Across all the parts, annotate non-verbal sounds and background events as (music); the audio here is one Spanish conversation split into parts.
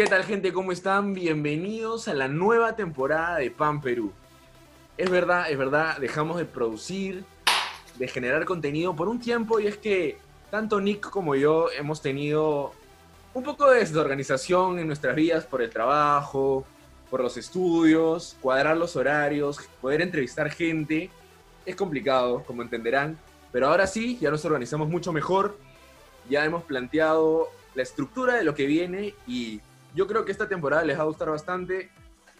¿Qué tal gente? ¿Cómo están? Bienvenidos a la nueva temporada de Pan Perú. Es verdad, es verdad, dejamos de producir, de generar contenido por un tiempo y es que tanto Nick como yo hemos tenido un poco de desorganización en nuestras vidas por el trabajo, por los estudios, cuadrar los horarios, poder entrevistar gente. Es complicado, como entenderán, pero ahora sí, ya nos organizamos mucho mejor, ya hemos planteado la estructura de lo que viene y yo creo que esta temporada les va a gustar bastante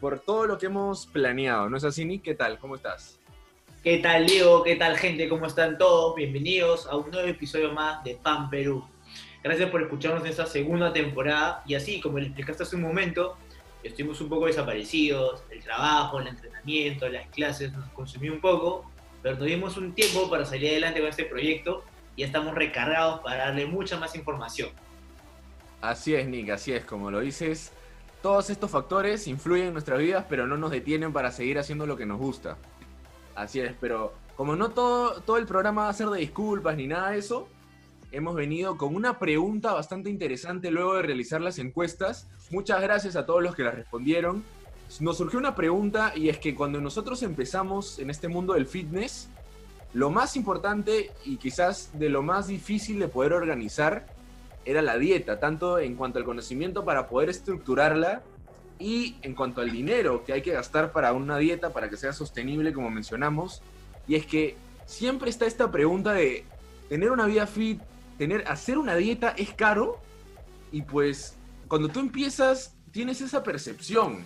por todo lo que hemos planeado. ¿No es así, Nick? ¿Qué tal? ¿Cómo estás? ¿Qué tal, Leo? ¿Qué tal, gente? ¿Cómo están todos? Bienvenidos a un nuevo episodio más de Pan Perú. Gracias por escucharnos en esta segunda temporada. Y así, como les explicaste hace un momento, estuvimos un poco desaparecidos. El trabajo, el entrenamiento, las clases nos consumió un poco. Pero tuvimos un tiempo para salir adelante con este proyecto y estamos recargados para darle mucha más información. Así es, Nick, así es, como lo dices. Todos estos factores influyen en nuestras vidas, pero no nos detienen para seguir haciendo lo que nos gusta. Así es, pero como no todo, todo el programa va a ser de disculpas ni nada de eso, hemos venido con una pregunta bastante interesante luego de realizar las encuestas. Muchas gracias a todos los que las respondieron. Nos surgió una pregunta y es que cuando nosotros empezamos en este mundo del fitness, lo más importante y quizás de lo más difícil de poder organizar era la dieta, tanto en cuanto al conocimiento para poder estructurarla y en cuanto al dinero que hay que gastar para una dieta para que sea sostenible, como mencionamos. Y es que siempre está esta pregunta de tener una vida fit, tener, hacer una dieta es caro y pues cuando tú empiezas tienes esa percepción,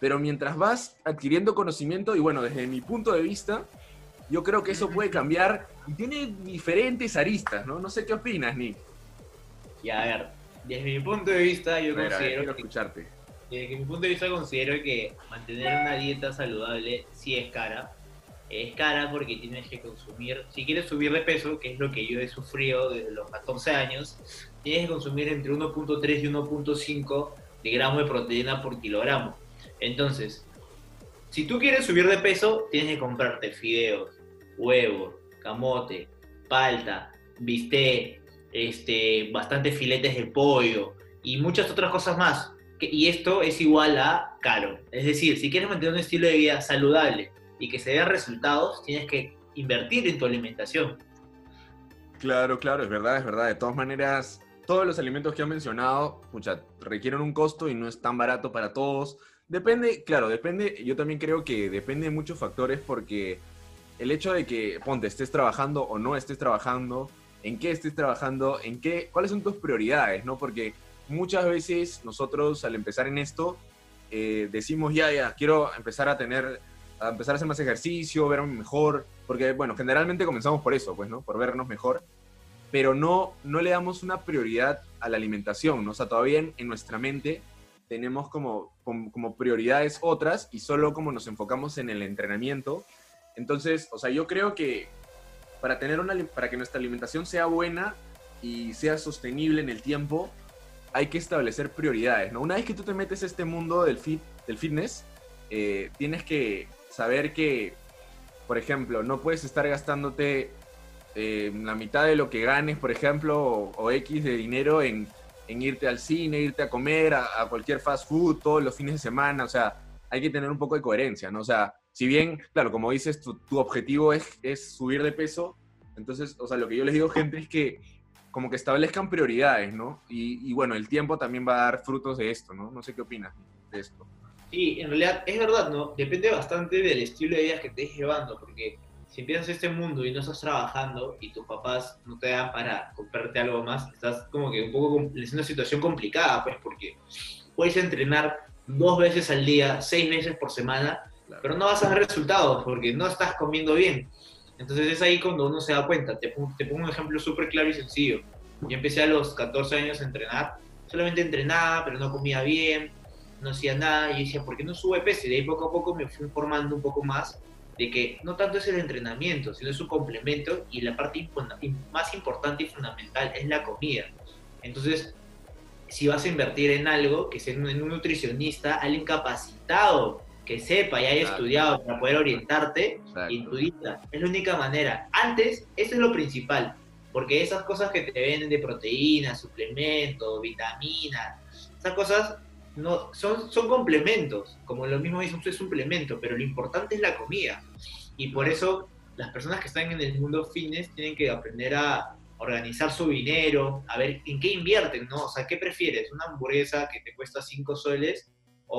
pero mientras vas adquiriendo conocimiento y bueno, desde mi punto de vista, yo creo que eso puede cambiar y tiene diferentes aristas, ¿no? No sé qué opinas, Nick. Y a ver, desde mi punto de vista, yo considero quiero que, escucharte. desde mi punto de vista considero que mantener una dieta saludable sí es cara. Es cara porque tienes que consumir, si quieres subir de peso, que es lo que yo he sufrido desde los 14 años, tienes que consumir entre 1.3 y 1.5 de gramo de proteína por kilogramo. Entonces, si tú quieres subir de peso, tienes que comprarte fideos, huevos, camote, palta, bistec, este, bastantes filetes de pollo y muchas otras cosas más. Y esto es igual a caro. Es decir, si quieres mantener un estilo de vida saludable y que se vean resultados, tienes que invertir en tu alimentación. Claro, claro, es verdad, es verdad. De todas maneras, todos los alimentos que han mencionado, requieren un costo y no es tan barato para todos. Depende, claro, depende, yo también creo que depende de muchos factores porque el hecho de que, ponte, estés trabajando o no estés trabajando, en qué estés trabajando, en qué, cuáles son tus prioridades, ¿no? Porque muchas veces nosotros al empezar en esto, eh, decimos, ya, ya, quiero empezar a tener, a empezar a hacer más ejercicio, verme mejor, porque, bueno, generalmente comenzamos por eso, pues, ¿no? Por vernos mejor, pero no, no le damos una prioridad a la alimentación, ¿no? O sea, todavía en, en nuestra mente tenemos como, como, como prioridades otras y solo como nos enfocamos en el entrenamiento. Entonces, o sea, yo creo que para, tener una, para que nuestra alimentación sea buena y sea sostenible en el tiempo, hay que establecer prioridades, ¿no? Una vez que tú te metes a este mundo del, fit, del fitness, eh, tienes que saber que, por ejemplo, no puedes estar gastándote eh, la mitad de lo que ganes, por ejemplo, o, o X de dinero en, en irte al cine, irte a comer, a, a cualquier fast food todos los fines de semana, o sea, hay que tener un poco de coherencia, ¿no? O sea, si bien, claro, como dices, tu, tu objetivo es, es subir de peso, entonces, o sea, lo que yo les digo, gente, es que como que establezcan prioridades, ¿no? Y, y bueno, el tiempo también va a dar frutos de esto, ¿no? No sé qué opinas de esto. Sí, en realidad es verdad, ¿no? Depende bastante del estilo de vida que estés llevando, porque si empiezas este mundo y no estás trabajando y tus papás no te dan para comprarte algo más, estás como que un poco es una situación complicada, pues, porque puedes entrenar dos veces al día, seis veces por semana, Claro. pero no vas a ver resultados porque no estás comiendo bien. Entonces es ahí cuando uno se da cuenta. Te te pongo un ejemplo súper claro y sencillo. Yo empecé a los 14 años a entrenar, solamente entrenaba, pero no comía bien, no hacía nada, y decía, ¿por qué no sube peso? Y de ahí poco a poco me fui informando un poco más de que no tanto es el entrenamiento, sino es su complemento y la parte más importante y fundamental es la comida. Entonces, si vas a invertir en algo, que sea en un nutricionista, alguien capacitado, que sepa y haya estudiado para poder orientarte Exacto. en tu dieta. Es la única manera. Antes, eso es lo principal, porque esas cosas que te venden de proteínas, suplementos, vitaminas, esas cosas no, son, son complementos, como lo mismo dice, es suplemento, pero lo importante es la comida. Y por eso las personas que están en el mundo fitness tienen que aprender a organizar su dinero, a ver en qué invierten, ¿no? O sea, ¿qué prefieres? ¿Una hamburguesa que te cuesta 5 soles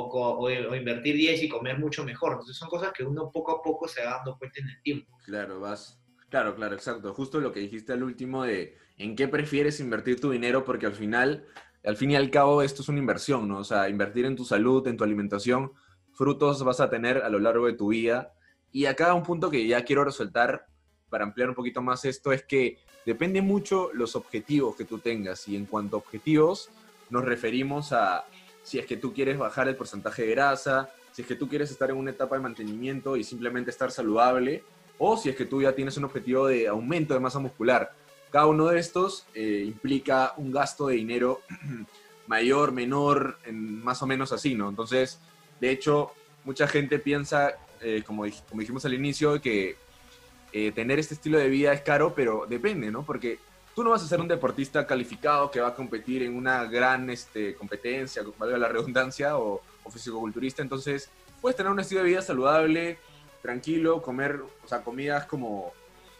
o, o, invertir 10 y comer mucho mejor? Entonces son cosas que uno poco a poco se va dando cuenta en el tiempo. Claro, vas. Claro, claro, exacto. Justo lo que dijiste al último de en qué prefieres invertir tu dinero, porque al final, al fin y al cabo, esto es una inversión, ¿no? O sea, invertir en tu salud, en tu alimentación, frutos vas a tener a lo largo de tu vida. Y acá un punto que ya quiero resaltar para ampliar un poquito más esto es que depende mucho los objetivos que tú tengas. Y en cuanto a objetivos, nos referimos a si es que tú quieres bajar el porcentaje de grasa, si es que tú quieres estar en una etapa de mantenimiento y simplemente estar saludable, o si es que tú ya tienes un objetivo de aumento de masa muscular. Cada uno de estos eh, implica un gasto de dinero (clears throat) mayor, menor, en más o menos así, ¿no? Entonces, de hecho, mucha gente piensa, eh, como, como dijimos al inicio, que eh, tener este estilo de vida es caro, pero depende, ¿no? Porque tú no vas a ser un deportista calificado que va a competir en una gran este, competencia, valga la redundancia, o, o fisicoculturista, entonces puedes tener un estilo de vida saludable, tranquilo, comer, o sea, comidas como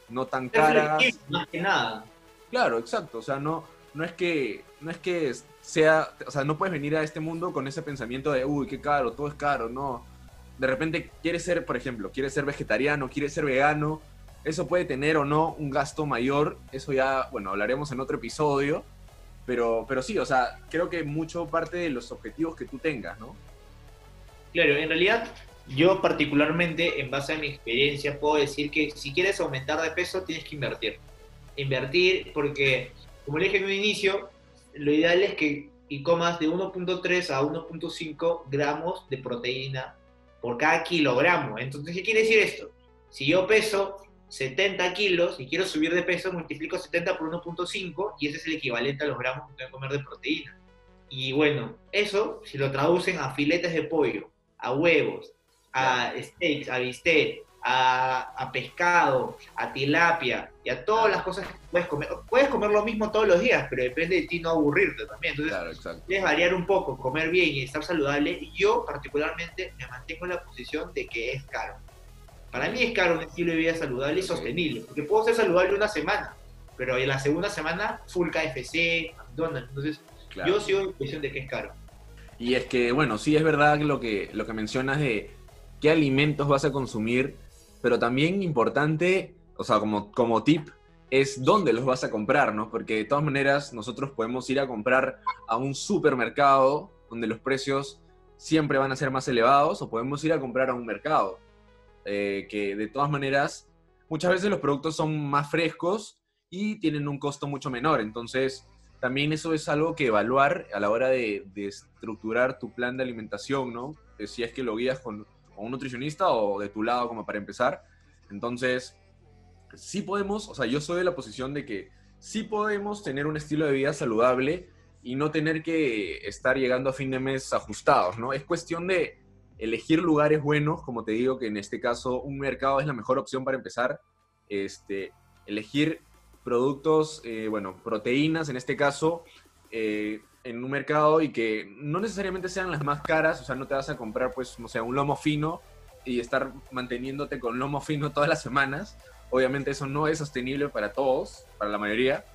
no tan caras. Más que nada. Claro, exacto, o sea, no, no es que, no es que sea, o sea, no puedes venir a este mundo con ese pensamiento de, uy, qué caro, todo es caro, no. De repente quieres ser, por ejemplo, quieres ser vegetariano, quieres ser vegano, eso puede tener o no un gasto mayor, eso ya, bueno, hablaremos en otro episodio, pero, pero sí, o sea, creo que mucho parte de los objetivos que tú tengas, ¿no? Claro, en realidad yo particularmente, en base a mi experiencia, puedo decir que si quieres aumentar de peso, tienes que invertir. Invertir porque, como le dije en un inicio, lo ideal es que y comas de 1.3 a 1.5 gramos de proteína por cada kilogramo. Entonces, ¿qué quiere decir esto? Si yo peso 70 kilos y quiero subir de peso, multiplico 70 por 1.5 y ese es el equivalente a los gramos que voy a comer de proteína. Y bueno, eso, si lo traducen a filetes de pollo, a huevos, a steaks, a bistec, a, pescado, a tilapia y a todas las cosas que puedes comer. Puedes comer lo mismo todos los días, pero depende de ti no aburrirte también. Entonces, claro, variar un poco, comer bien y estar saludable. Y yo, particularmente, me mantengo en la posición de que es caro. Para mí es caro un estilo de vida saludable y sostenible, porque puedo ser saludable una semana, pero en la segunda semana, full KFC, McDonald's. Entonces, yo sigo en la posición de que es caro. Y es que, bueno, sí es verdad lo que, lo que mencionas de qué alimentos vas a consumir, pero también importante, o sea, como, como tip, es dónde los vas a comprar, ¿no? Porque de todas maneras nosotros podemos ir a comprar a un supermercado donde los precios siempre van a ser más elevados o podemos ir a comprar a un mercado, eh, que de todas maneras muchas veces los productos son más frescos y tienen un costo mucho menor. Entonces, también eso es algo que evaluar a la hora de, estructurar tu plan de alimentación, ¿no? Si es que lo guías con, o un nutricionista o de tu lado como para empezar. Entonces, sí podemos, o sea, yo soy de la posición de que sí podemos tener un estilo de vida saludable y no tener que estar llegando a fin de mes ajustados, ¿no? Es cuestión de elegir lugares buenos, como te digo que en este caso un mercado es la mejor opción para empezar, este, elegir productos, eh, bueno, proteínas en este caso, eh, en un mercado y que no necesariamente sean las más caras, o sea, no te vas a comprar, pues, no sé, un lomo fino y estar manteniéndote con lomo fino todas las semanas. Obviamente eso no es sostenible para todos, para la mayoría.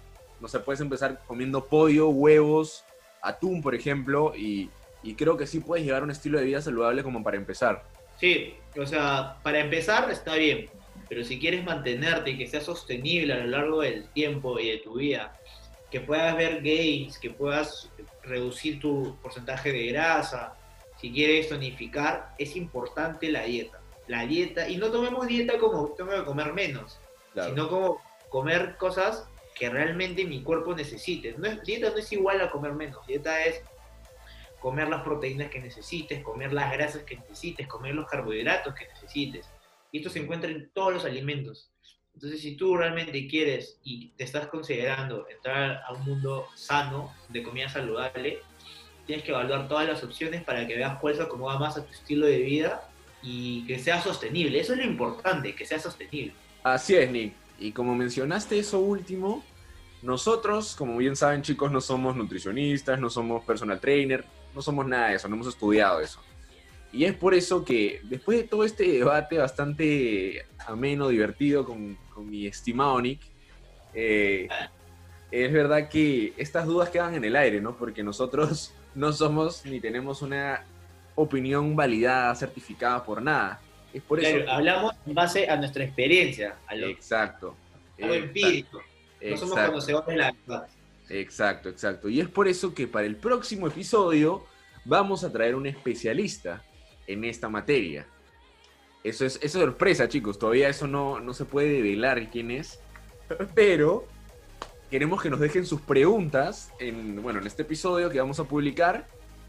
No se puedes empezar comiendo pollo, huevos, atún, por ejemplo, y, y creo que sí puedes llevar un estilo de vida saludable como para empezar. Sí, o sea, para empezar está bien, pero si quieres mantenerte y que sea sostenible a lo largo del tiempo y de tu vida, que puedas ver gains, que puedas reducir tu porcentaje de grasa, si quieres tonificar, es importante la dieta. La dieta, y no tomemos dieta como tengo que comer menos, sino como comer cosas que realmente mi cuerpo necesite. No es, dieta no es igual a comer menos, dieta es comer las proteínas que necesites, comer las grasas que necesites, comer los carbohidratos que necesites. Y esto se encuentra en todos los alimentos. Entonces, si tú realmente quieres y te estás considerando entrar a un mundo sano, de comida saludable, tienes que evaluar todas las opciones para que veas cuál se acomoda más a tu estilo de vida y que sea sostenible. Eso es lo importante, que sea sostenible. Así es, Nick. Y como mencionaste eso último, nosotros, como bien saben chicos, no somos nutricionistas, no somos personal trainer, no somos nada de eso, no hemos estudiado eso. Y es por eso que después de todo este debate bastante ameno, divertido con, con mi estimado Nick, eh, es verdad que estas dudas quedan en el aire, ¿no? Porque nosotros (laughs) no somos ni tenemos una opinión validada, certificada por nada. Es por Claro, eso. hablamos en base a nuestra experiencia, a lo, Exacto. a lo empírico. No somos Exacto. conocedores de la verdad. Exacto, exacto. Y es por eso que para el próximo episodio vamos a traer un especialista en esta materia. Eso es, eso es sorpresa, chicos. Todavía eso no, no se puede develar quién es. Pero queremos que nos dejen sus preguntas en, bueno, en este episodio que vamos a publicar.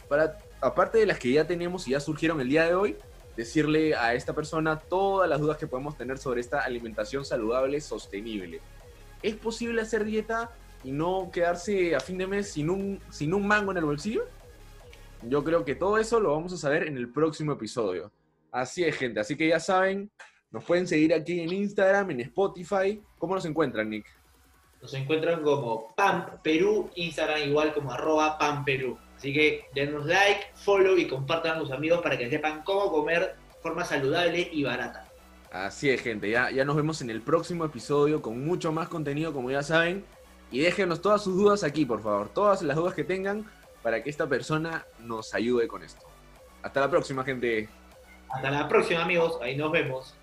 Para, aparte de las que ya tenemos y ya surgieron el día de hoy, decirle a esta persona todas las dudas que podemos tener sobre esta alimentación saludable sostenible. ¿Es posible hacer dieta y no quedarse a fin de mes sin un, sin un mango en el bolsillo? Yo creo que todo eso lo vamos a saber en el próximo episodio. Así es, gente. Así que ya saben, nos pueden seguir aquí en Instagram, en Spotify. ¿Cómo nos encuentran, Nick? Nos encuentran como Pam Perú, Instagram igual como arroba Pam Perú. Así que denos like, follow y compartan a sus amigos para que sepan cómo comer de forma saludable y barata. Así es, gente. Ya, ya nos vemos en el próximo episodio con mucho más contenido, como ya saben. Y déjenos todas sus dudas aquí, por favor. Todas las dudas que tengan para que esta persona nos ayude con esto. Hasta la próxima, gente. Hasta la próxima amigos, ahí nos vemos.